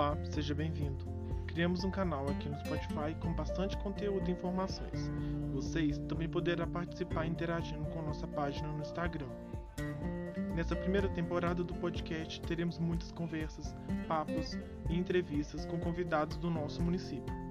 Olá, seja bem-vindo. Criamos um canal aqui no Spotify com bastante conteúdo e informações. Vocês também poderá participar interagindo com nossa página no Instagram. Nessa primeira temporada do podcast, teremos muitas conversas, papos e entrevistas com convidados do nosso município.